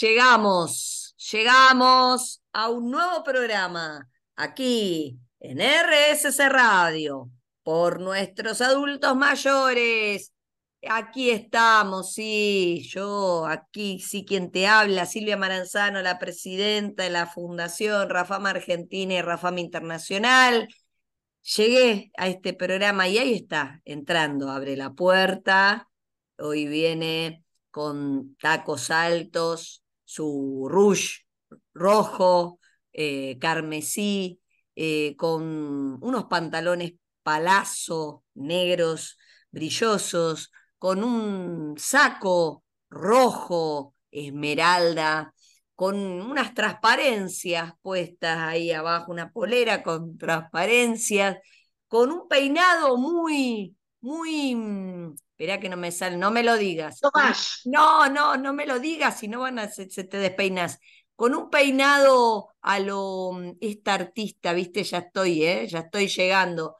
llegamos, llegamos a un nuevo programa aquí en RSC Radio por nuestros adultos mayores. Aquí estamos, sí, yo, aquí sí quien te habla, Silvia Maranzano, la presidenta de la Fundación Rafama Argentina y Rafama Internacional. Llegué a este programa y ahí está, entrando, abre la puerta. Hoy viene con tacos altos, su rouge rojo, eh, carmesí, eh, con unos pantalones palazo negros, brillosos, con un saco rojo, esmeralda, con unas transparencias puestas ahí abajo, una polera con transparencias, con un peinado muy, muy, mm, espera que no me sale, no me lo digas. No, no, no me lo digas, si no van a, se, te despeinas. Con un peinado a lo, mm, esta artista, viste, ya estoy, ¿eh? ya estoy llegando.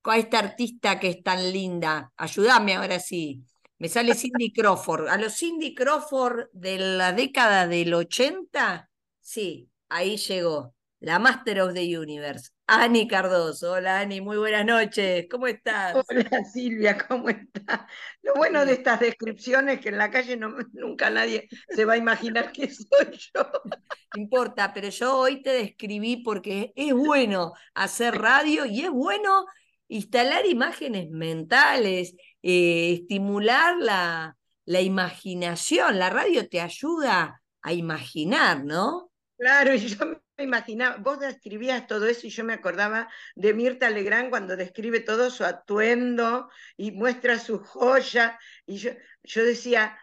Con esta artista que es tan linda. Ayúdame ahora sí. Me sale Cindy Crawford. A los Cindy Crawford de la década del 80, sí, ahí llegó. La Master of the Universe. Ani Cardoso. Hola Ani, muy buenas noches. ¿Cómo estás? Hola Silvia, ¿cómo estás? Lo bueno de estas descripciones es que en la calle no, nunca nadie se va a imaginar que soy yo. No importa, pero yo hoy te describí porque es bueno hacer radio y es bueno instalar imágenes mentales, eh, estimular la, la imaginación. La radio te ayuda a imaginar, ¿no? Claro, y yo imaginaba, vos describías todo eso y yo me acordaba de Mirta Legrand cuando describe todo su atuendo y muestra su joya. Y yo, yo decía,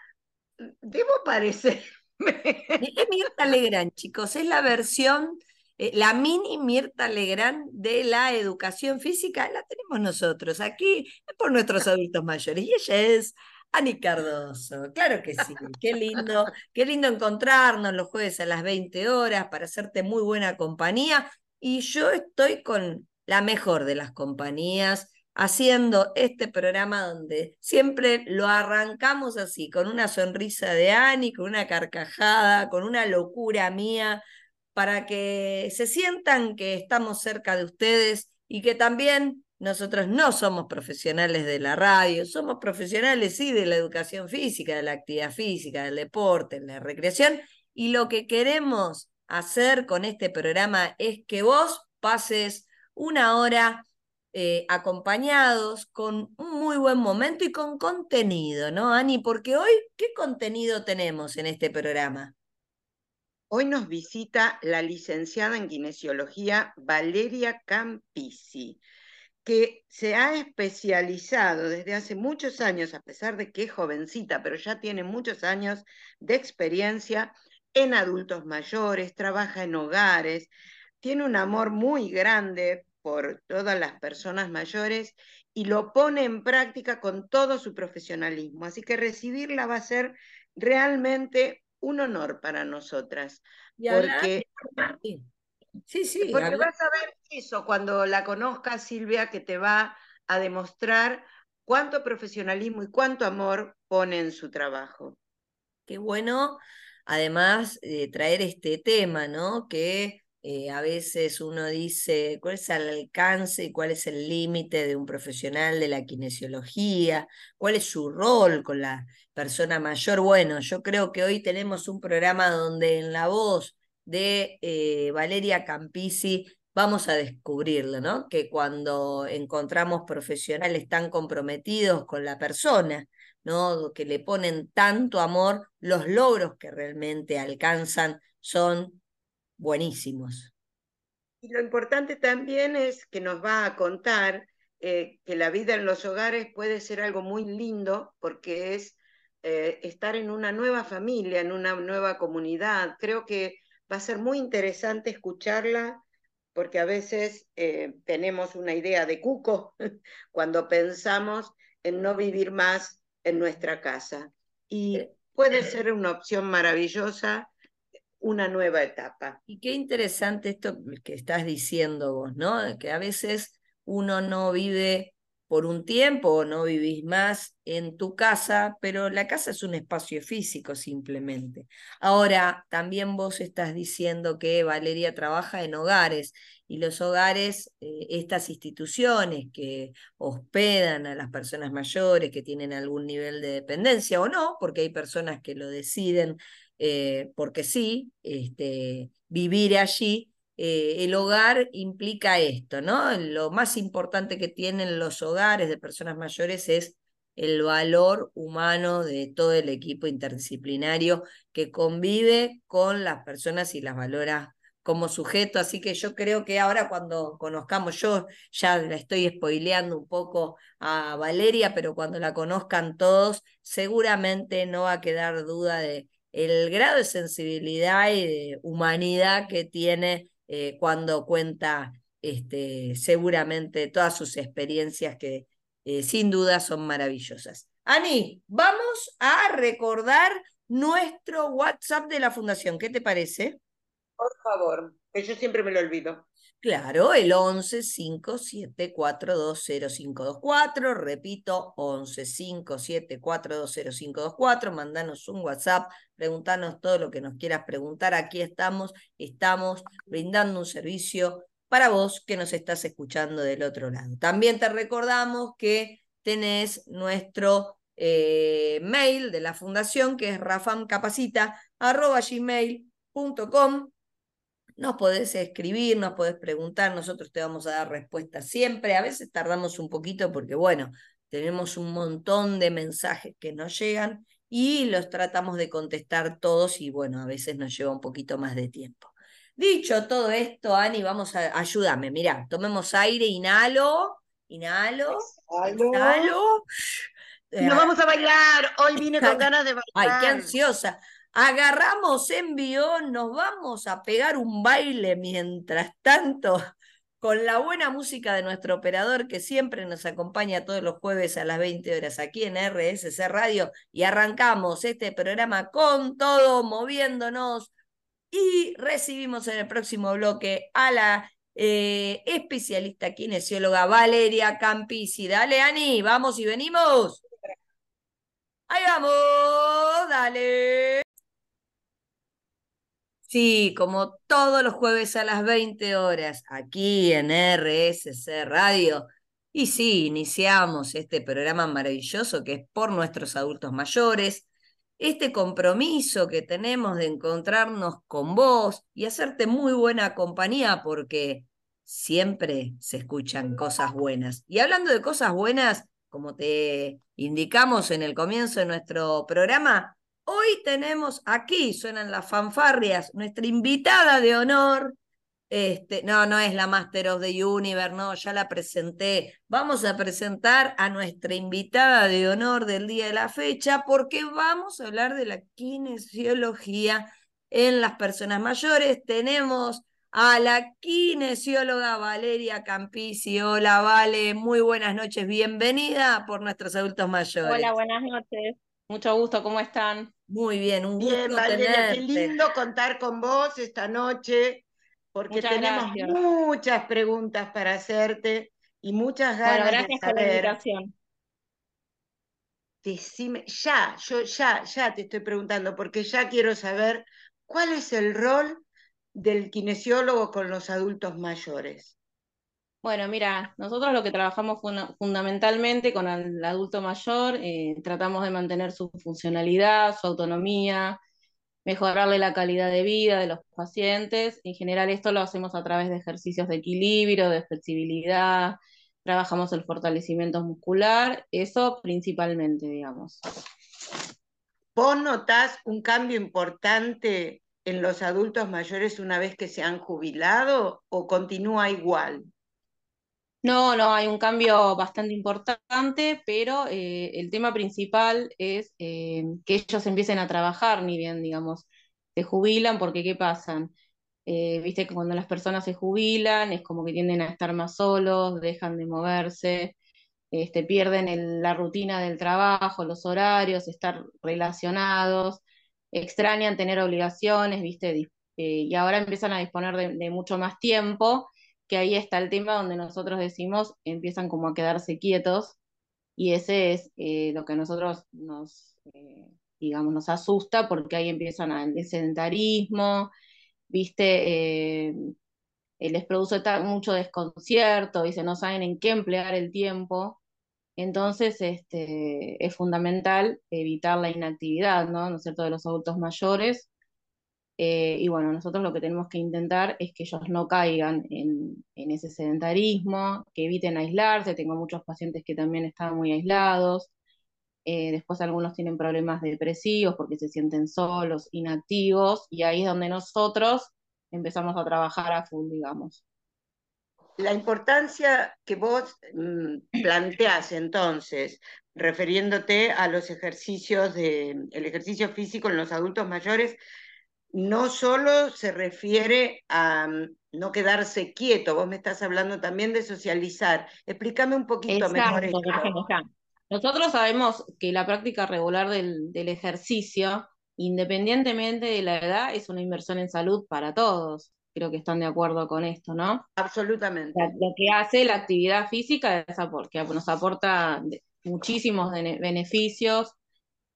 debo parecerme. Es Mirta Legrand, chicos, es la versión eh, la mini Mirta Legrand de la educación física la tenemos nosotros aquí por nuestros adultos mayores y ella es Ani Cardoso. Claro que sí, qué lindo, qué lindo encontrarnos los jueves a las 20 horas para hacerte muy buena compañía y yo estoy con la mejor de las compañías haciendo este programa donde siempre lo arrancamos así, con una sonrisa de Ani, con una carcajada, con una locura mía, para que se sientan que estamos cerca de ustedes y que también nosotros no somos profesionales de la radio, somos profesionales sí de la educación física, de la actividad física, del deporte, de la recreación y lo que queremos hacer con este programa es que vos pases una hora eh, acompañados con un muy buen momento y con contenido, ¿no, Ani? Porque hoy, ¿qué contenido tenemos en este programa? Hoy nos visita la licenciada en kinesiología Valeria Campisi, que se ha especializado desde hace muchos años, a pesar de que es jovencita, pero ya tiene muchos años de experiencia en adultos mayores, trabaja en hogares, tiene un amor muy grande por todas las personas mayores y lo pone en práctica con todo su profesionalismo. Así que recibirla va a ser realmente un honor para nosotras. porque, sí, sí, porque vas a ver eso cuando la conozcas, Silvia, que te va a demostrar cuánto profesionalismo y cuánto amor pone en su trabajo. Qué bueno, además, de traer este tema, ¿no? Que eh, a veces uno dice cuál es el alcance y cuál es el límite de un profesional de la kinesiología, cuál es su rol con la persona mayor. Bueno, yo creo que hoy tenemos un programa donde en la voz de eh, Valeria Campisi vamos a descubrirlo, ¿no? Que cuando encontramos profesionales tan comprometidos con la persona, ¿no? Que le ponen tanto amor, los logros que realmente alcanzan son buenísimos. Y lo importante también es que nos va a contar eh, que la vida en los hogares puede ser algo muy lindo porque es eh, estar en una nueva familia, en una nueva comunidad. Creo que va a ser muy interesante escucharla porque a veces eh, tenemos una idea de cuco cuando pensamos en no vivir más en nuestra casa. Y puede ser una opción maravillosa una nueva etapa. Y qué interesante esto que estás diciendo vos, ¿no? Que a veces uno no vive por un tiempo no vivís más en tu casa, pero la casa es un espacio físico simplemente. Ahora, también vos estás diciendo que Valeria trabaja en hogares y los hogares, eh, estas instituciones que hospedan a las personas mayores que tienen algún nivel de dependencia o no, porque hay personas que lo deciden eh, porque sí, este, vivir allí, eh, el hogar implica esto, ¿no? Lo más importante que tienen los hogares de personas mayores es el valor humano de todo el equipo interdisciplinario que convive con las personas y las valora como sujeto, así que yo creo que ahora cuando conozcamos, yo ya la estoy spoileando un poco a Valeria, pero cuando la conozcan todos, seguramente no va a quedar duda de el grado de sensibilidad y de humanidad que tiene eh, cuando cuenta este, seguramente todas sus experiencias que eh, sin duda son maravillosas. Ani, vamos a recordar nuestro WhatsApp de la Fundación. ¿Qué te parece? Por favor, que yo siempre me lo olvido. Claro, el 11 0524 repito, 11 0524 mandanos un WhatsApp, preguntanos todo lo que nos quieras preguntar, aquí estamos, estamos brindando un servicio para vos que nos estás escuchando del otro lado. También te recordamos que tenés nuestro eh, mail de la fundación, que es rafamcapacita.gmail.com nos podés escribir, nos podés preguntar, nosotros te vamos a dar respuesta siempre. A veces tardamos un poquito porque, bueno, tenemos un montón de mensajes que nos llegan y los tratamos de contestar todos y, bueno, a veces nos lleva un poquito más de tiempo. Dicho todo esto, Ani, vamos a ayúdame. Mira, tomemos aire, inhalo, inhalo, inhalo. Nos vamos a bailar. Hoy vine con ganas de bailar. Ay, qué ansiosa agarramos envío, nos vamos a pegar un baile mientras tanto con la buena música de nuestro operador que siempre nos acompaña todos los jueves a las 20 horas aquí en RSC Radio y arrancamos este programa con todo, moviéndonos y recibimos en el próximo bloque a la eh, especialista kinesióloga Valeria Campisi. Dale, Ani, vamos y venimos. Ahí vamos, dale. Sí, como todos los jueves a las 20 horas, aquí en RSC Radio. Y sí, iniciamos este programa maravilloso que es por nuestros adultos mayores, este compromiso que tenemos de encontrarnos con vos y hacerte muy buena compañía porque siempre se escuchan cosas buenas. Y hablando de cosas buenas, como te indicamos en el comienzo de nuestro programa, Hoy tenemos aquí, suenan las fanfarrias, nuestra invitada de honor. Este, no, no es la Master of the Universe, no, ya la presenté. Vamos a presentar a nuestra invitada de honor del día de la fecha porque vamos a hablar de la kinesiología en las personas mayores. Tenemos a la kinesióloga Valeria Campisi. Hola, Vale, muy buenas noches, bienvenida por nuestros adultos mayores. Hola, buenas noches. Mucho gusto, ¿cómo están? Muy bien, un gusto Bien, Valeria, qué lindo contar con vos esta noche, porque tenemos muchas preguntas para hacerte y muchas ganas bueno, gracias Por la invitación. Decime, ya, yo ya, ya te estoy preguntando, porque ya quiero saber cuál es el rol del kinesiólogo con los adultos mayores. Bueno, mira, nosotros lo que trabajamos fundamentalmente con el adulto mayor, eh, tratamos de mantener su funcionalidad, su autonomía, mejorarle la calidad de vida de los pacientes. En general esto lo hacemos a través de ejercicios de equilibrio, de flexibilidad, trabajamos el fortalecimiento muscular, eso principalmente, digamos. ¿Vos notás un cambio importante en los adultos mayores una vez que se han jubilado o continúa igual? No, no, hay un cambio bastante importante, pero eh, el tema principal es eh, que ellos empiecen a trabajar, ni bien, digamos, se jubilan, porque ¿qué pasan? Eh, viste que cuando las personas se jubilan es como que tienden a estar más solos, dejan de moverse, este, pierden la rutina del trabajo, los horarios, estar relacionados, extrañan tener obligaciones, viste, y ahora empiezan a disponer de mucho más tiempo que ahí está el tema donde nosotros decimos empiezan como a quedarse quietos y ese es eh, lo que a nosotros nos, eh, digamos, nos asusta porque ahí empiezan a, el sedentarismo, viste, eh, les produce mucho desconcierto, y se no saben en qué emplear el tiempo. Entonces, este, es fundamental evitar la inactividad, ¿no? ¿No es cierto?, de los adultos mayores. Eh, y bueno, nosotros lo que tenemos que intentar es que ellos no caigan en, ese sedentarismo, que eviten aislarse. Tengo muchos pacientes que también están muy aislados. Eh, después algunos tienen problemas depresivos porque se sienten solos, inactivos, y ahí es donde nosotros empezamos a trabajar a full, digamos. La importancia que vos mm, planteás entonces, refiriéndote a los ejercicios de el ejercicio físico en los adultos mayores, no solo se refiere a mm, no quedarse quieto, vos me estás hablando también de socializar. Explícame un poquito mejor esto. Nosotros sabemos que la práctica regular del, del ejercicio independientemente de la edad, es una inversión en salud para todos. Creo que están de acuerdo con esto, ¿no? Absolutamente. lo que hace la actividad física es porque nos aporta muchísimos beneficios,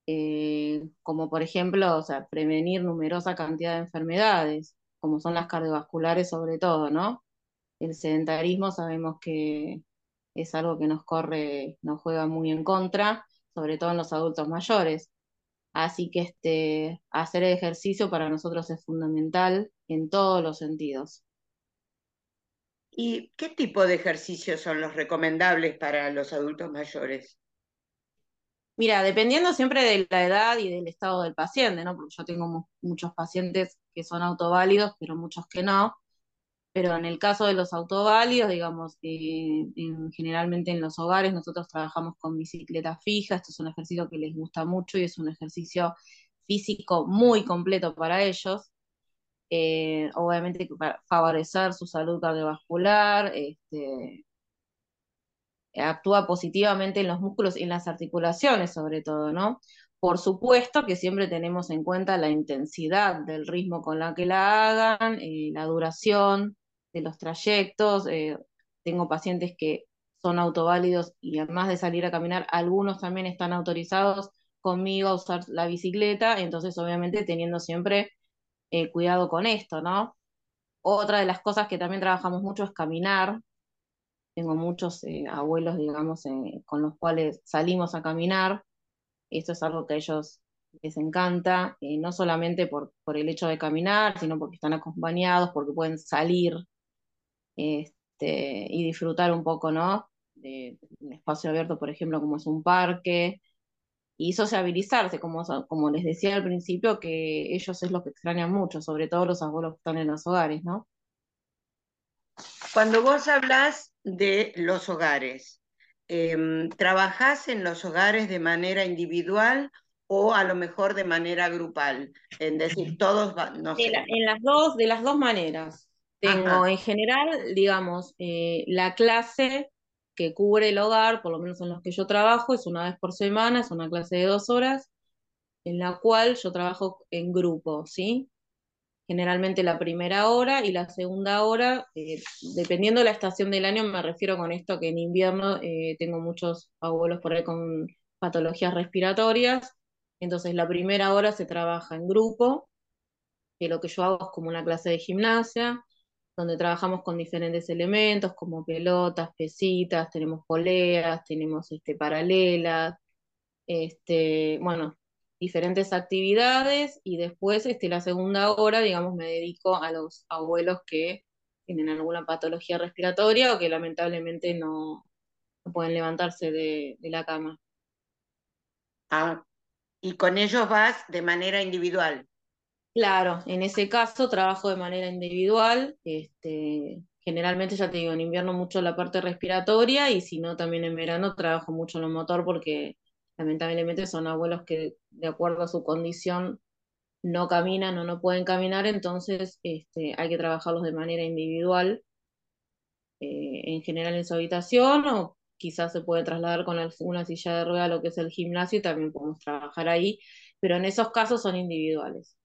eh, como por ejemplo, o sea, prevenir numerosa cantidad de enfermedades, como son las cardiovasculares sobre todo, ¿no? El sedentarismo sabemos que es algo que nos corre, nos juega muy en contra, sobre todo en los adultos mayores. Así que este, hacer ejercicio para nosotros es fundamental en todos los sentidos. ¿Y qué tipo de ejercicios son los recomendables para los adultos mayores? Mira, dependiendo siempre de la edad y del estado del paciente, ¿no? Porque yo tengo muchos pacientes que son autoválidos, pero muchos que no. Pero en el caso de los autoválidos, digamos, eh, generalmente en los hogares nosotros trabajamos con bicicleta fija, esto es un ejercicio que les gusta mucho y es un ejercicio físico muy completo para ellos. Eh, obviamente para favorecer su salud cardiovascular, este, actúa positivamente en los músculos y en las articulaciones sobre todo, ¿no? Por supuesto que siempre tenemos en cuenta la intensidad del ritmo con la que la hagan, eh, la duración, de los trayectos. Eh, tengo pacientes que son autoválidos y además de salir a caminar, algunos también están autorizados conmigo a usar la bicicleta, entonces obviamente teniendo siempre eh, cuidado con esto, ¿no? Otra de las cosas que también trabajamos mucho es caminar. Tengo muchos eh, abuelos, digamos, con los cuales salimos a caminar. Esto es algo que a ellos les encanta, no solamente por, por el hecho de caminar, sino porque están acompañados, porque pueden salir este, y disfrutar un poco, ¿no? De un espacio abierto, por ejemplo, como es un parque, y sociabilizarse, como, como les decía al principio, que ellos es lo que extrañan mucho, sobre todo los abuelos que están en los hogares, ¿no? Cuando vos hablas de los hogares, eh, ¿trabajás en los hogares de manera individual o a lo mejor de manera grupal? En decir, todos, no sé. en las dos, de las dos maneras. Tengo en general, digamos, eh, la clase que cubre el hogar, por lo menos en los que yo trabajo, es una vez por semana, es una clase de dos horas, en la cual yo trabajo en grupo, ¿sí? Generalmente la primera hora y la segunda hora, eh, dependiendo de la estación del año, me refiero con esto que en invierno eh, tengo muchos abuelos por ahí con patologías respiratorias, entonces la primera hora se trabaja en grupo, que lo que yo hago es como una clase de gimnasia, donde trabajamos con diferentes elementos como pelotas, pesitas, tenemos poleas, tenemos este, paralelas, este, bueno, diferentes actividades y después este, la segunda hora, digamos, me dedico a los abuelos que tienen alguna patología respiratoria o que lamentablemente no, pueden levantarse de, de la cama. Ah, y con ellos vas de manera individual. Claro, en ese caso trabajo de manera individual, este, generalmente ya te digo, en invierno mucho la parte respiratoria y si no también en verano trabajo mucho en lo motor porque lamentablemente son abuelos que de acuerdo a su condición no caminan o no pueden caminar, entonces este, hay que trabajarlos de manera individual, eh, en general en su habitación o quizás se puede trasladar con una silla de rueda a lo que es el gimnasio y también podemos trabajar ahí, pero en esos casos son individuales.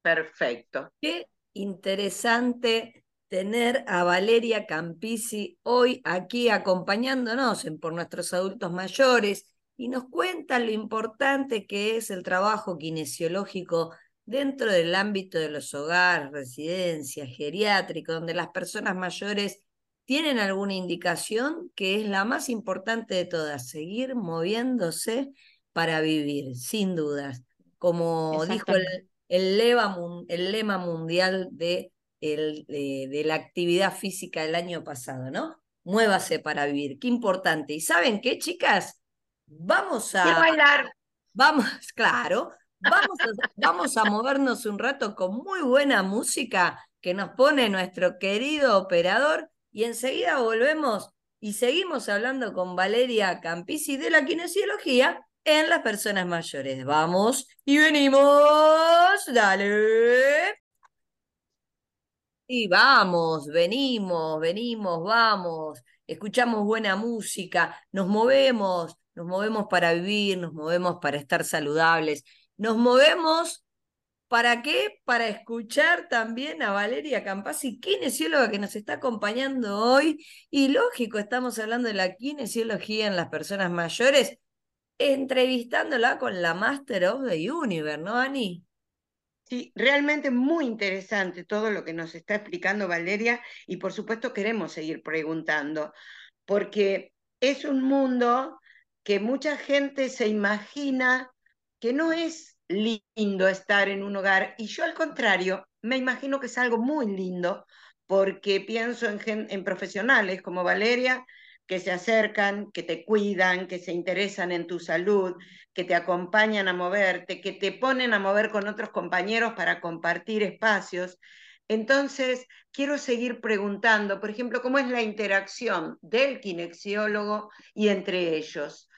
Perfecto. Qué interesante tener a Valeria Campisi hoy aquí acompañándonos en, por nuestros adultos mayores y nos cuenta lo importante que es el trabajo kinesiológico dentro del ámbito de los hogares, residencias, geriátricos, donde las personas mayores tienen alguna indicación que es la más importante de todas, seguir moviéndose para vivir, sin dudas. Como dijo el, el, lema, el lema mundial de, el, de, la actividad física del año pasado, ¿no? Muévase para vivir, qué importante. ¿Y saben qué, chicas? Vamos a... bailar. Vamos, claro, vamos a, vamos a movernos un rato con muy buena música que nos pone nuestro querido operador y enseguida volvemos y seguimos hablando con Valeria Campisi de la kinesiología en las personas mayores. Vamos y venimos, dale. Y vamos, venimos, venimos, vamos, escuchamos buena música, nos movemos, nos movemos para vivir, nos movemos para estar saludables, nos movemos ¿Para qué? Para escuchar también a Valeria Campasi, kinesióloga que nos está acompañando hoy. Y lógico, estamos hablando de la kinesiología en las personas mayores, entrevistándola con la Master of the Universe, ¿no, Ani? Sí, realmente muy interesante todo lo que nos está explicando Valeria y por supuesto queremos seguir preguntando, porque es un mundo que mucha gente se imagina que no es lindo estar en un hogar y yo al contrario me imagino que es algo muy lindo porque pienso en, profesionales como Valeria que se acercan, que te cuidan, que se interesan en tu salud, que te acompañan a moverte, que te ponen a mover con otros compañeros para compartir espacios. Entonces, quiero seguir preguntando, por ejemplo, cómo es la interacción del kinesiólogo y entre ellos.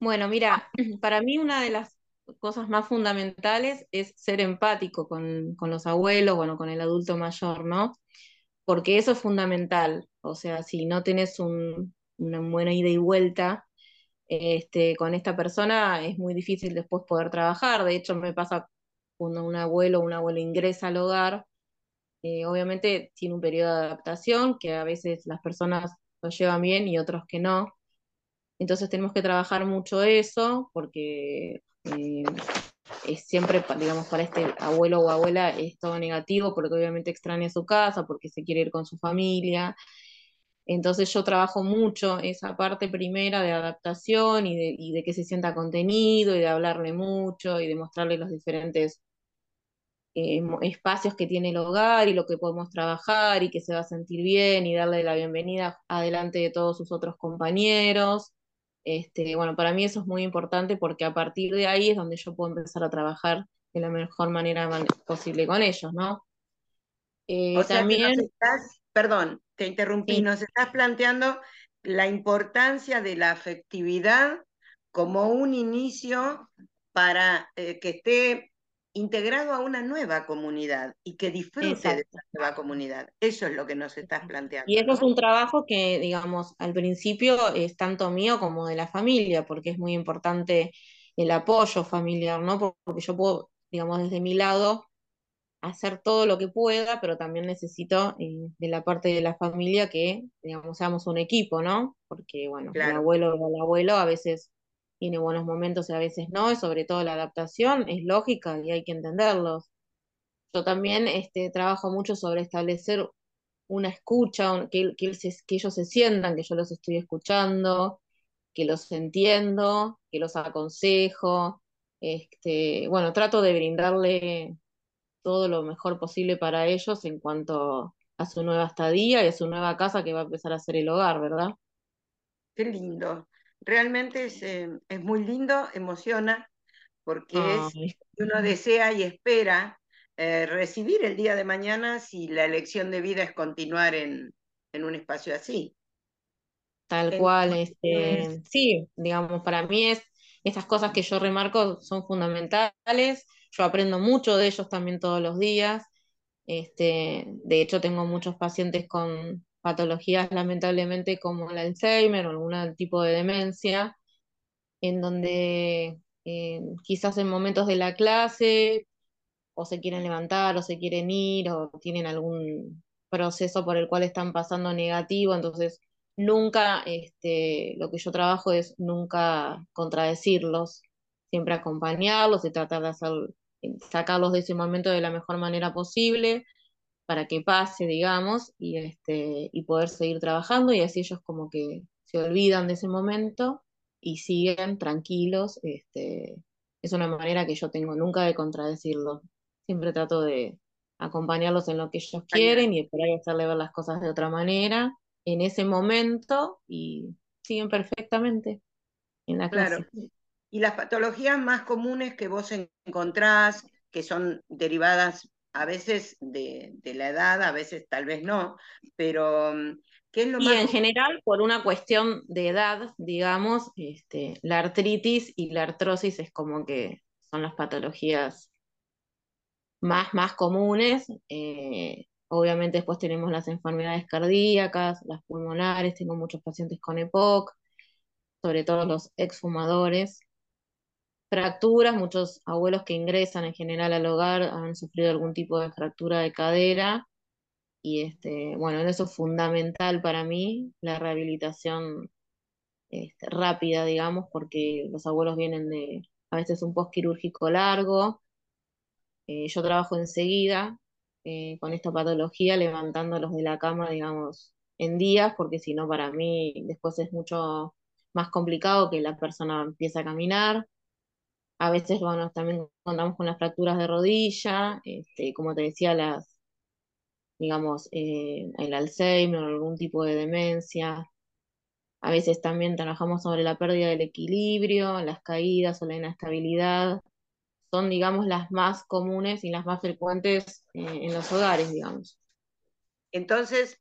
Bueno, mira, para mí una de las cosas más fundamentales es ser empático con, con los abuelos, bueno, con el adulto mayor, ¿no? Porque eso es fundamental. O sea, si no tenés un, una buena ida y vuelta este, con esta persona, es muy difícil después poder trabajar. De hecho, me pasa cuando un abuelo o un abuelo ingresa al hogar, eh, obviamente tiene un periodo de adaptación que a veces las personas lo llevan bien y otros que no. Entonces tenemos que trabajar mucho eso porque eh, es siempre, digamos, para este abuelo o abuela es todo negativo porque obviamente extraña su casa, porque se quiere ir con su familia. Entonces yo trabajo mucho esa parte primera de adaptación y de, que se sienta contenido y de hablarle mucho y de mostrarle los diferentes eh, espacios que tiene el hogar y lo que podemos trabajar y que se va a sentir bien y darle la bienvenida adelante de todos sus otros compañeros. Este, bueno, para mí eso es muy importante porque a partir de ahí es donde yo puedo empezar a trabajar de la mejor manera posible con ellos, ¿no? Eh, también... perdón, te interrumpí, nos estás planteando la importancia de la afectividad como un inicio para eh, que esté integrado a una nueva comunidad y que disfrute de esa nueva comunidad. Eso es lo que nos estás planteando. Y eso es un trabajo que, digamos, al principio es tanto mío como de la familia, porque es muy importante el apoyo familiar, ¿no? Porque yo puedo, digamos, desde mi lado hacer todo lo que pueda, pero también necesito eh, de la parte de la familia que, digamos, seamos un equipo, ¿no? Porque, bueno, el abuelo o el abuelo a veces tiene buenos momentos y a veces no, y sobre todo la adaptación es lógica y hay que entenderlos. Yo también este, trabajo mucho sobre establecer una escucha, que, que, ellos se sientan, que yo los estoy escuchando, que los entiendo, que los aconsejo. Este, bueno, trato de brindarle todo lo mejor posible para ellos en cuanto a su nueva estadía y a su nueva casa que va a empezar a ser el hogar, ¿verdad? Qué lindo realmente es, eh, es muy lindo, emociona, porque es uno desea y espera eh, recibir el día de mañana si la elección de vida es continuar en, en un espacio así. Tal cual, este, sí, digamos, para mí es, estas cosas que yo remarco son fundamentales, yo aprendo mucho de ellos también todos los días, este, de hecho tengo muchos pacientes con, patologías lamentablemente como el Alzheimer o algún tipo de demencia, en donde eh, quizás en momentos de la clase o se quieren levantar o se quieren ir o tienen algún proceso por el cual están pasando negativo, entonces nunca, este, lo que yo trabajo es nunca contradecirlos, siempre acompañarlos y tratar de hacer, sacarlos de ese momento de la mejor manera posible para que pase, digamos, y, este, y poder seguir trabajando y así ellos como que se olvidan de ese momento y siguen tranquilos. Este, es una manera que yo tengo nunca de contradecirlos. Siempre trato de acompañarlos en lo que ellos quieren y por ahí hacerle ver las cosas de otra manera en ese momento y siguen perfectamente en la clase. Y las patologías más comunes que vos encontrás, que son derivadas a veces de, la edad, a veces tal vez no, pero mm, ¿qué es lo y en general, por una cuestión de edad, digamos, este, la artritis y la artrosis es como que son las patologías más, más comunes. Eh, obviamente después tenemos las enfermedades cardíacas, las pulmonares, tengo muchos pacientes con EPOC, sobre todo los exfumadores. Fracturas, muchos abuelos que ingresan en general al hogar han sufrido algún tipo de fractura de cadera y este, bueno, eso es fundamental para mí, la rehabilitación este, rápida, digamos, porque los abuelos vienen de a veces un postquirúrgico largo, eh, yo trabajo enseguida eh, con esta patología, levantándolos de la cama, digamos, en días, porque si no, para mí después es mucho más complicado que la persona empiece a caminar. A veces, también contamos con las fracturas de rodilla, este, como te decía, las, digamos, eh, el Alzheimer o algún tipo de demencia. A veces también trabajamos sobre la pérdida del equilibrio, las caídas o la inestabilidad son, digamos, las más comunes y las más frecuentes eh, en los hogares, digamos. Entonces,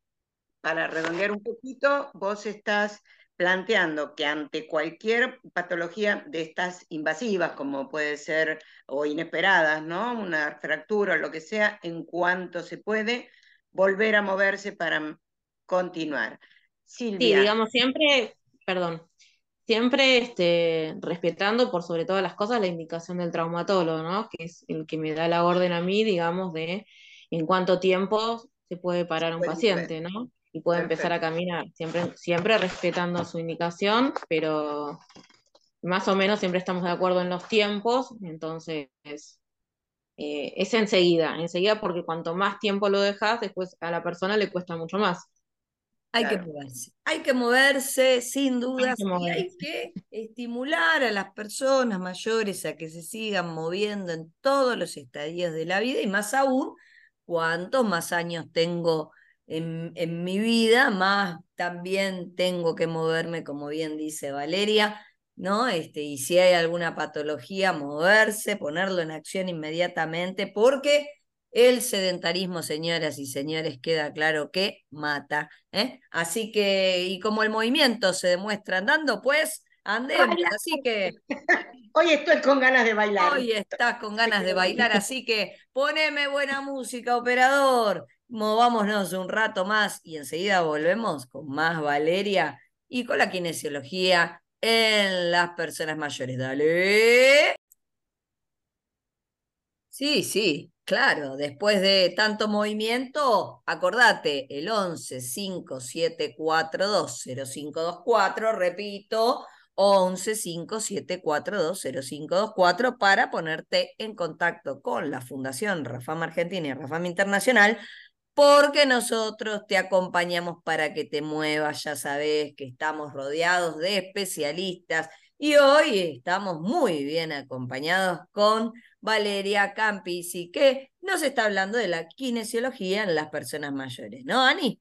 para redondear un poquito, vos estás planteando que ante cualquier patología de estas invasivas, como puede ser, o inesperadas, ¿no? Una fractura o lo que sea, en cuanto se puede, volver a moverse para continuar. Silvia. Sí, digamos, siempre, perdón, siempre este, respetando por sobre todas las cosas la indicación del traumatólogo, ¿no? Que es el que me da la orden a mí, digamos, de en cuánto tiempo se puede parar un paciente, ¿no? Y puede empezar a caminar, siempre, siempre respetando su indicación, pero más o menos siempre estamos de acuerdo en los tiempos, entonces eh, es enseguida, enseguida porque cuanto más tiempo lo dejas, después a la persona le cuesta mucho más. Hay que moverse, hay que moverse sin dudas y hay que estimular a las personas mayores a que se sigan moviendo en todos los estadios de la vida y más aún cuantos más años tengo en, en mi vida, más también tengo que moverme, como bien dice Valeria, ¿no? Este, y si hay alguna patología, moverse, ponerlo en acción inmediatamente, porque el sedentarismo, señoras y señores, queda claro que mata. ¿eh? Así que, y como el movimiento se demuestra andando, pues andemos. Así que. Hoy estoy con ganas de bailar. Hoy estás con ganas de bailar, así que poneme buena música, operador. Movámonos un rato más y enseguida volvemos con más Valeria y con la kinesiología en las personas mayores. Dale. Sí, sí, Claro, después de tanto movimiento, acordate, el 11 5742 0524, repito, 11 5742 0524 para ponerte en contacto con la Fundación Rafam Argentina y Rafam Internacional, porque nosotros te acompañamos para que te muevas, ya sabes que estamos rodeados de especialistas y hoy estamos muy bien acompañados con Valeria Campisi, que nos está hablando de la kinesiología en las personas mayores, ¿no, Ani?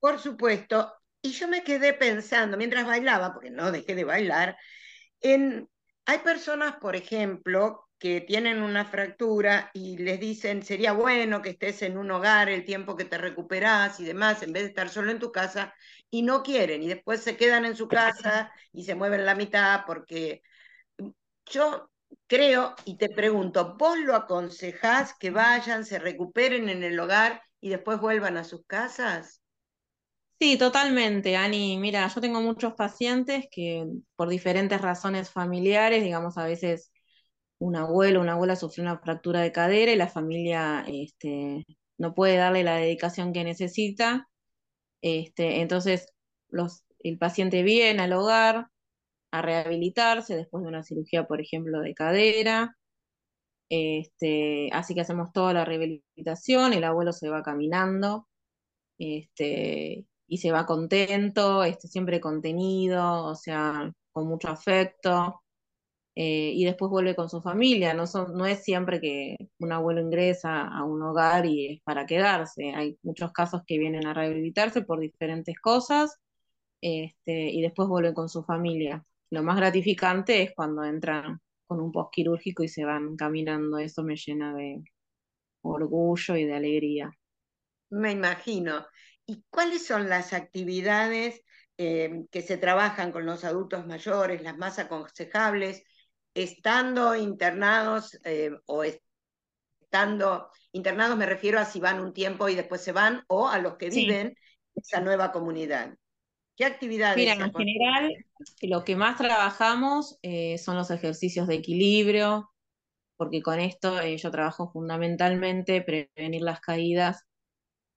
Por supuesto. Y yo me quedé pensando, mientras bailaba, porque no dejé de bailar, hay personas, por ejemplo, que tienen una fractura y les dicen, sería bueno que estés en un hogar el tiempo que te recuperás y demás, en vez de estar solo en tu casa, y no quieren, y después se quedan en su casa y se mueven la mitad, porque yo creo y te pregunto, ¿vos lo aconsejás que vayan, se recuperen en el hogar y después vuelvan a sus casas? Sí, totalmente, Ani. Mira, yo tengo muchos pacientes que por diferentes razones familiares, digamos, a veces un abuelo, una abuela sufrió una fractura de cadera y la familia este, no puede darle la dedicación que necesita. Este, entonces, los, el paciente viene al hogar a rehabilitarse después de una cirugía, por ejemplo, de cadera. Este, así que hacemos toda la rehabilitación, el abuelo se va caminando este, y se va contento, este, siempre contenido, o sea, con mucho afecto. Eh, y después vuelve con su familia. No, no es siempre que un abuelo ingresa a un hogar y es para quedarse. Hay muchos casos que vienen a rehabilitarse por diferentes cosas este, y después vuelven con su familia. Lo más gratificante es cuando entran con un post quirúrgico y se van caminando. Eso me llena de orgullo y de alegría. Me imagino. ¿Y cuáles son las actividades eh, que se trabajan con los adultos mayores, las más aconsejables? Estando internados eh, o estando internados, me refiero a si van un tiempo y después se van, o a los que viven en esa nueva comunidad. ¿Qué actividades? Mira, en general, lo que más trabajamos eh, son los ejercicios de equilibrio, porque con esto eh, yo trabajo fundamentalmente prevenir las caídas.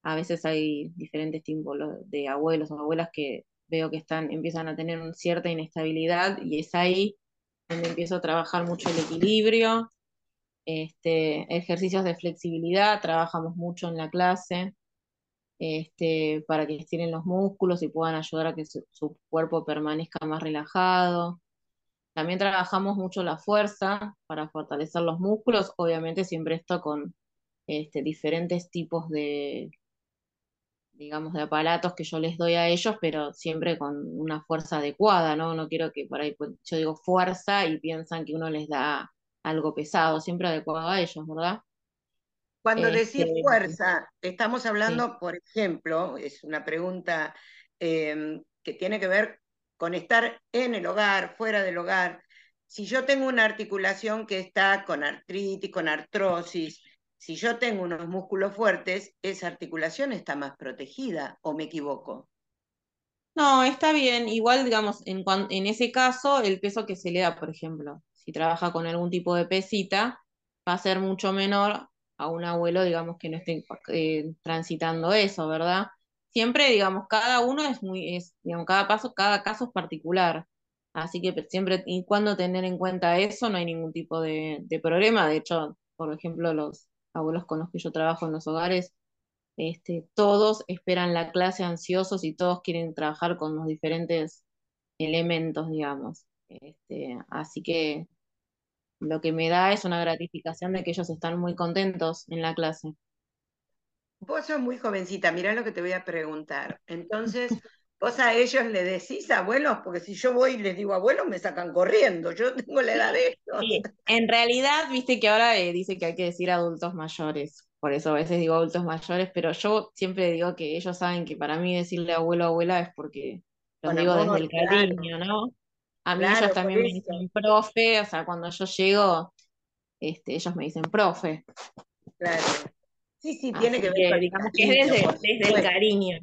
A veces hay diferentes tipos de abuelos o abuelas que veo que están, empiezan a tener cierta inestabilidad y es ahí donde empiezo a trabajar mucho el equilibrio, este, ejercicios de flexibilidad, trabajamos mucho en la clase, este, para que estiren los músculos y puedan ayudar a que su, cuerpo permanezca más relajado. También trabajamos mucho la fuerza para fortalecer los músculos, obviamente siempre esto con este, diferentes tipos de, digamos, de aparatos que yo les doy a ellos, pero siempre con una fuerza adecuada, ¿no? No quiero que por ahí, pues, yo digo fuerza y piensan que uno les da algo pesado, siempre adecuado a ellos, ¿verdad? Cuando decís este, fuerza, estamos hablando, por ejemplo, es una pregunta em, que tiene que ver con estar en el hogar, fuera del hogar. Si yo tengo una articulación que está con artritis, con artrosis, si yo tengo unos músculos fuertes, esa articulación está más protegida, ¿o me equivoco? No, está bien. Igual, digamos, en, ese caso, el peso que se le da, por ejemplo, si trabaja con algún tipo de pesita, va a ser mucho menor a un abuelo, digamos, que no esté eh, transitando eso, ¿verdad? Siempre, digamos, cada uno es muy, es, digamos, cada paso, cada caso es particular. Así que siempre y cuando tener en cuenta eso, no hay ningún tipo de, de problema. De hecho, por ejemplo, los, abuelos con los que yo trabajo en los hogares, este, todos esperan la clase ansiosos y todos quieren trabajar con los diferentes elementos, digamos. Este, así que lo que me da es una gratificación de que ellos están muy contentos en la clase. Vos sos muy jovencita, mirá lo que te voy a preguntar. Entonces, Vos a ellos le decís abuelos, porque si yo voy y les digo abuelos, me sacan corriendo. Yo tengo la edad de ellos. Sí. En realidad, viste que ahora eh, dice que hay que decir adultos mayores. Por eso a veces digo adultos mayores, pero yo siempre digo que ellos saben que para mí decirle abuelo abuela es porque lo digo desde el cariño, ¿no? A mí ellos también me dicen profe, o sea, cuando yo llego, este, ellos me dicen profe. Claro. Sí, sí, tiene que ver digamos que es desde, desde el cariño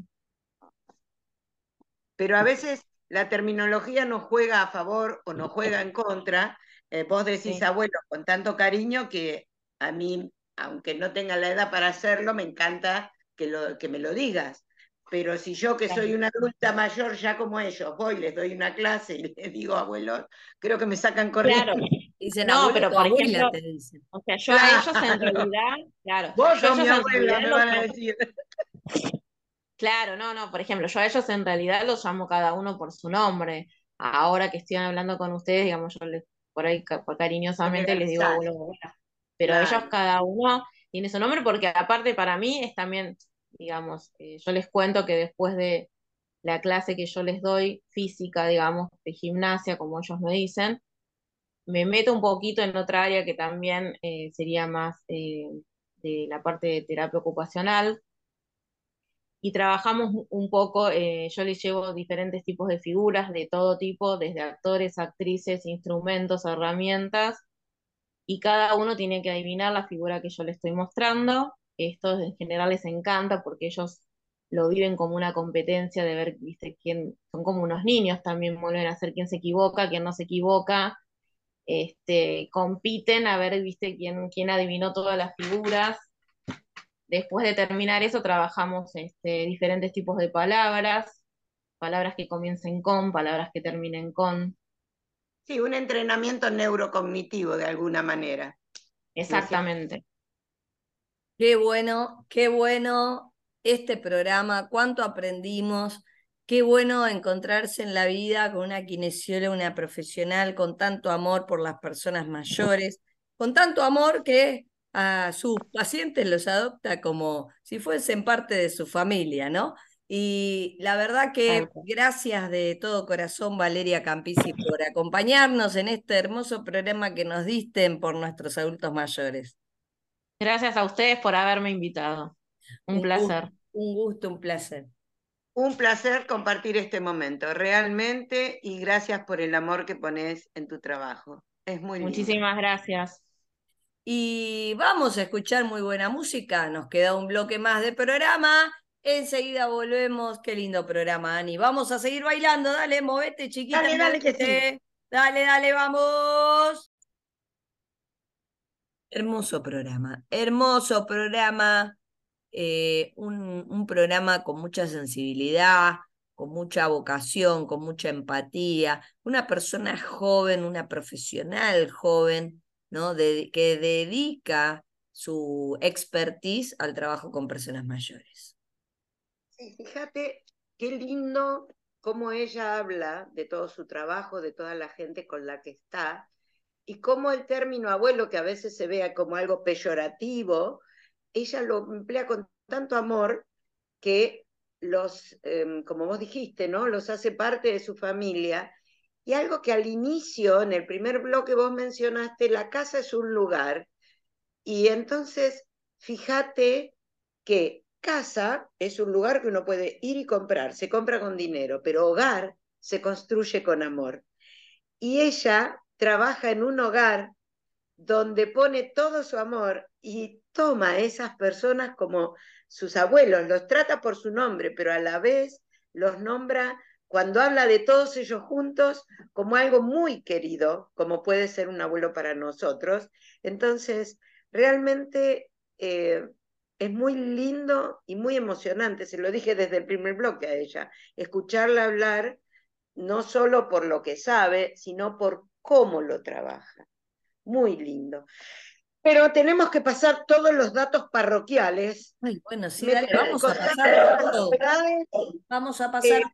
pero a veces la terminología nos juega a favor o nos juega en contra. Eh, vos decís abuelo con tanto cariño que a mí, aunque no tenga la edad para hacerlo, me encanta que, lo, que me lo digas. Pero si yo que soy una adulta mayor, ya como ellos, voy, les doy una clase y les digo abuelo, creo que me sacan corriendo. Claro. Dicen, no, pero por ejemplo, o sea, yo a ellos en realidad, claro. Vos sos mi abuela, me van a decir. Claro, no, no, por ejemplo, yo a ellos en realidad los llamo cada uno por su nombre. Ahora que estoy hablando con ustedes, digamos, yo les, por ahí cariñosamente les digo abuelo, abuela. Pero ellos cada uno tiene su nombre porque aparte para mí es también, digamos, eh, yo les cuento que después de la clase que yo les doy, física, digamos, de gimnasia, como ellos me dicen, me meto un poquito en otra área que también eh, sería más eh, de la parte de terapia ocupacional, y trabajamos un poco, eh, yo les llevo diferentes tipos de figuras de todo tipo, desde actores, actrices, instrumentos, herramientas, y cada uno tiene que adivinar la figura que yo le estoy mostrando. Esto en general les encanta porque ellos lo viven como una competencia de ver, viste, quién, son como unos niños también, vuelven a ser quién se equivoca, quién no se equivoca, este, compiten a ver, viste, quién, quién adivinó todas las figuras. Después de terminar eso trabajamos este, diferentes tipos de palabras, palabras que comiencen con, palabras que terminen con. Sí, un entrenamiento neurocognitivo de alguna manera. Exactamente. Qué bueno, qué bueno este programa, cuánto aprendimos, qué bueno encontrarse en la vida con una kinesióloga, una profesional con tanto amor por las personas mayores, con tanto amor que a sus pacientes los adopta como si fuesen parte de su familia, ¿no? Y la verdad que gracias de todo corazón, Valeria Campisi, por acompañarnos en este hermoso programa que nos disten por nuestros adultos mayores. Gracias a ustedes por haberme invitado. Un, placer. un gusto, un placer. Un placer compartir este momento, realmente, y gracias por el amor que pones en tu trabajo. Es muy Muchísimas gracias. Y vamos a escuchar muy buena música. Nos queda un bloque más de programa. Enseguida volvemos. Qué lindo programa, Ani. Vamos a seguir bailando. Dale, movete, chiquita. Dale, dale, que sí. Dale, dale, vamos. Hermoso programa, hermoso programa. Eh, un, un programa con mucha sensibilidad, con mucha vocación, con mucha empatía. Una persona joven, una profesional joven, ¿no? De, que dedica su expertise al trabajo con personas mayores. Sí, fíjate qué lindo cómo ella habla de todo su trabajo, de toda la gente con la que está, y cómo el término abuelo, que a veces se vea como algo peyorativo, ella lo emplea con tanto amor que los, em, como vos dijiste, ¿no? Los hace parte de su familia. Y algo que al inicio, en el primer bloque vos mencionaste, la casa es un lugar. Y entonces, fíjate que Casa es un lugar que uno puede ir y comprar, se compra con dinero, pero hogar se construye con amor. Y ella trabaja en un hogar donde pone todo su amor y toma a esas personas como sus abuelos, los trata por su nombre, pero a la vez los nombra cuando habla de todos ellos juntos como algo muy querido, como puede ser un abuelo para nosotros. Entonces, realmente eh, es muy lindo y muy emocionante, se lo dije desde el primer bloque a ella, escucharla hablar no solo por lo que sabe, sino por cómo lo trabaja. Muy lindo. Pero tenemos que pasar todos los datos parroquiales. Muy bueno, sí, vamos a pasar. Vamos a pasar eh,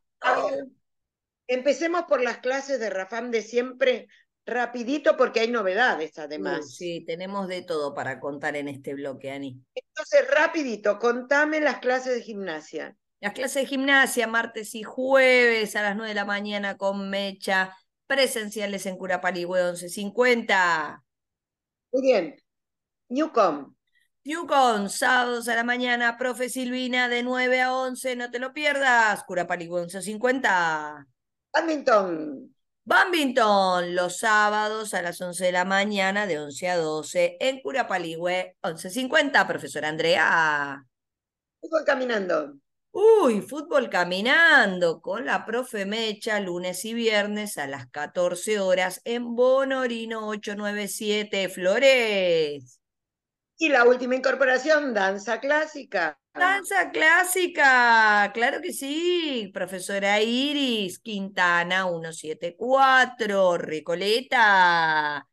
Empecemos por las clases de Rafam de siempre, rapidito porque hay novedades además. sí, tenemos de todo para contar en este bloque, Ani. Entonces, rapidito, contame las clases de gimnasia. Las clases de gimnasia, martes y jueves a las 9 de la mañana con Mecha, presenciales en Curapaligüe 1150. Muy bien. Newcom. Newcom, sábados a la mañana, profe Silvina, de 9 a 11, no te lo pierdas. Curapaligüe 1150. Badminton. Bambington, los sábados a las 11 de la mañana, de 11 a 12, en Curapaligüe, 11.50, profesora Andrea. Fútbol caminando. Uy, fútbol caminando con la profe Mecha, lunes y viernes a las 14 horas en Bonorino 897 Flores. Y la última incorporación, danza clásica. Danza clásica, claro que sí, profesora Iris, Quintana 174, Recoleta.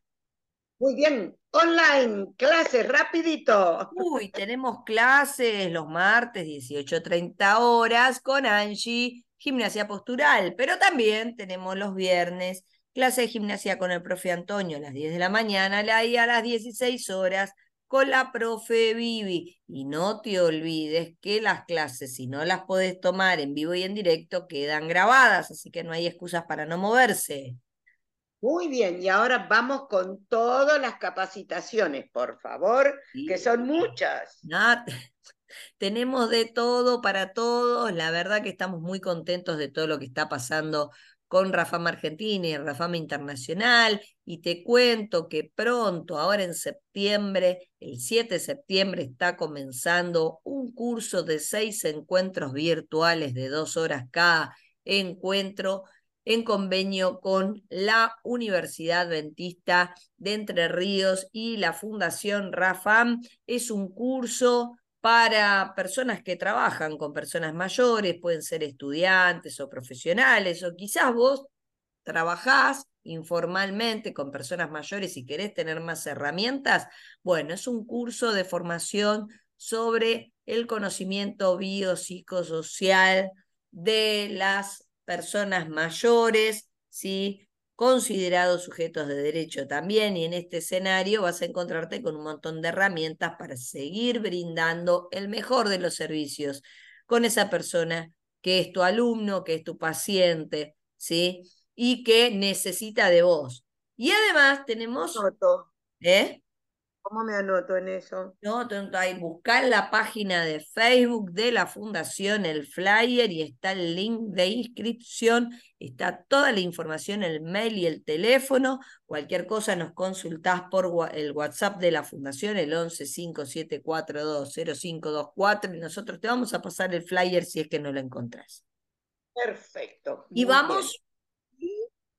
Muy bien, online, clases, rapidito. Uy, tenemos clases los martes 18.30 horas con Angie, gimnasia postural, pero también tenemos los viernes clase de gimnasia con el profe Antonio a las 10 de la mañana y a las 16 horas con la profe Vivi. Y no te olvides que las clases, si no las podés tomar en vivo y en directo, quedan grabadas, así que no hay excusas para no moverse. Muy bien, y ahora vamos con todas las capacitaciones, por favor, que son muchas. tenemos de todo para todos, la verdad que estamos muy contentos de todo lo que está pasando con Rafam Argentina y Rafam Internacional, y te cuento que pronto, ahora en septiembre, el 7 de septiembre, está comenzando un curso de seis encuentros virtuales de dos horas cada encuentro en convenio con la Universidad Adventista de Entre Ríos y la Fundación Rafam. Es un curso para personas que trabajan con personas mayores, pueden ser estudiantes o profesionales, o quizás vos trabajás informalmente con personas mayores y querés tener más herramientas, bueno, es un curso de formación sobre el conocimiento biopsicosocial de las personas mayores, ¿sí? Considerados sujetos de derecho también, y en este escenario vas a encontrarte con un montón de herramientas para seguir brindando el mejor de los servicios con esa persona que es tu alumno, que es tu paciente, ¿sí? Y que necesita de vos. Y además tenemos... ¿Eh? ¿Cómo me anoto en eso? No, ahí buscar la página de Facebook de la Fundación, el flyer y está el link de inscripción, está toda la información, el mail y el teléfono. Cualquier cosa nos consultás por el WhatsApp de la Fundación, el 1157420524 y nosotros te vamos a pasar el flyer si es que no lo encontrás. Perfecto. Y vamos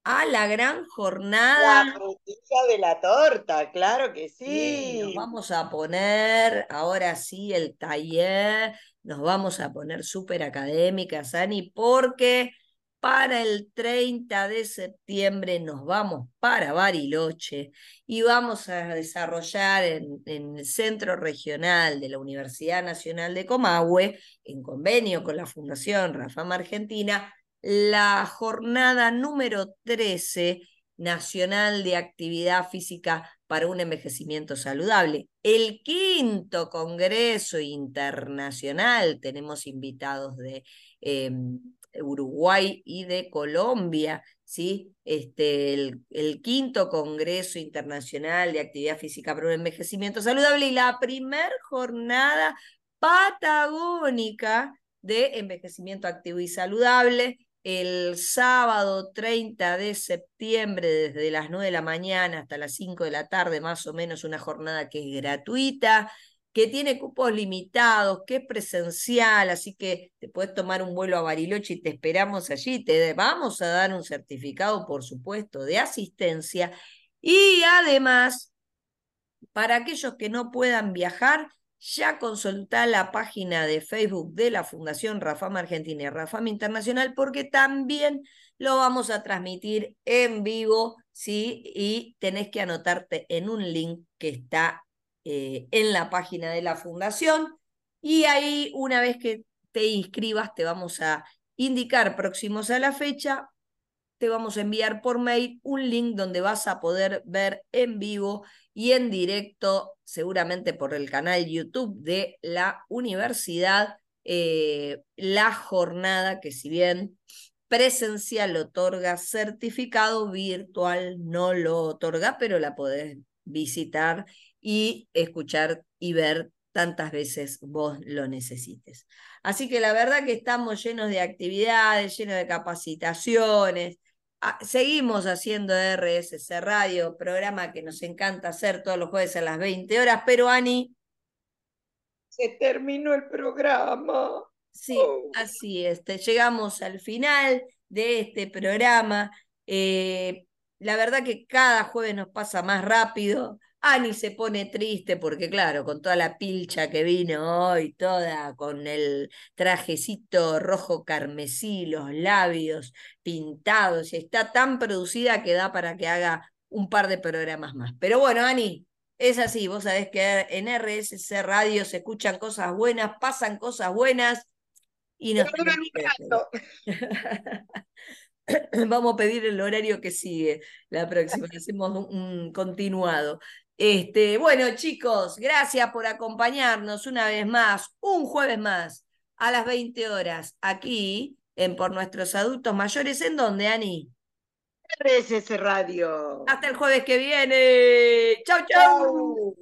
a la gran jornada. La frutilla de la torta, claro que sí. Nos vamos a poner, ahora sí, el taller, nos vamos a poner súper académicas, Ani, porque para el 30 de septiembre nos vamos para Bariloche y vamos a desarrollar en, en, el Centro Regional de la Universidad Nacional de Comahue, en convenio con la Fundación Rafama Argentina, la jornada número 13 nacional de actividad física para un envejecimiento saludable. El quinto Congreso Internacional, tenemos invitados de em, Uruguay y de Colombia, ¿sí? Este, el, quinto Congreso Internacional de Actividad Física para un Envejecimiento Saludable y la primer jornada patagónica de envejecimiento activo y saludable el sábado 30 de septiembre desde las 9 de la mañana hasta las 5 de la tarde, más o menos una jornada que es gratuita, que tiene cupos limitados, que es presencial, así que te puedes tomar un vuelo a Bariloche y te esperamos allí, te vamos a dar un certificado, por supuesto, de asistencia. Y además, para aquellos que no puedan viajar, ya consultá la página de Facebook de la Fundación Rafama Argentina y Rafama Internacional porque también lo vamos a transmitir en vivo, ¿sí? Y tenés que anotarte en un link que está eh, en la página de la Fundación. Y ahí, una vez que te inscribas, te vamos a indicar próximos a la fecha, te vamos a enviar por mail un link donde vas a poder ver en vivo y en directo, seguramente por el canal YouTube de la universidad, eh, la jornada que si bien presencial otorga certificado virtual, no lo otorga, pero la podés visitar y escuchar y ver tantas veces vos lo necesites. Así que la verdad que estamos llenos de actividades, llenos de capacitaciones, seguimos haciendo RSC Radio, programa que nos encanta hacer todos los jueves a las 20 horas, pero Ani... Se terminó el programa. Sí, oh. así es. llegamos al final de este programa. Eh, la verdad que cada jueves nos pasa más rápido. Ani se pone triste porque, claro, con toda la pilcha que vino hoy, toda con el trajecito rojo carmesí, los labios pintados, y está tan producida que da para que haga un par de programas más. Pero bueno, Ani, es así, vos sabés que en RSC Radio se escuchan cosas buenas, pasan cosas buenas y nos... Vamos a pedir el horario que sigue la próxima, hacemos un continuado. Este, bueno, chicos, gracias por acompañarnos una vez más, un jueves más, a las 20 horas, aquí en Por Nuestros Adultos Mayores. ¿En dónde, Ani? RSS Radio. Hasta el jueves que viene. chau. chau.